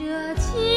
这情。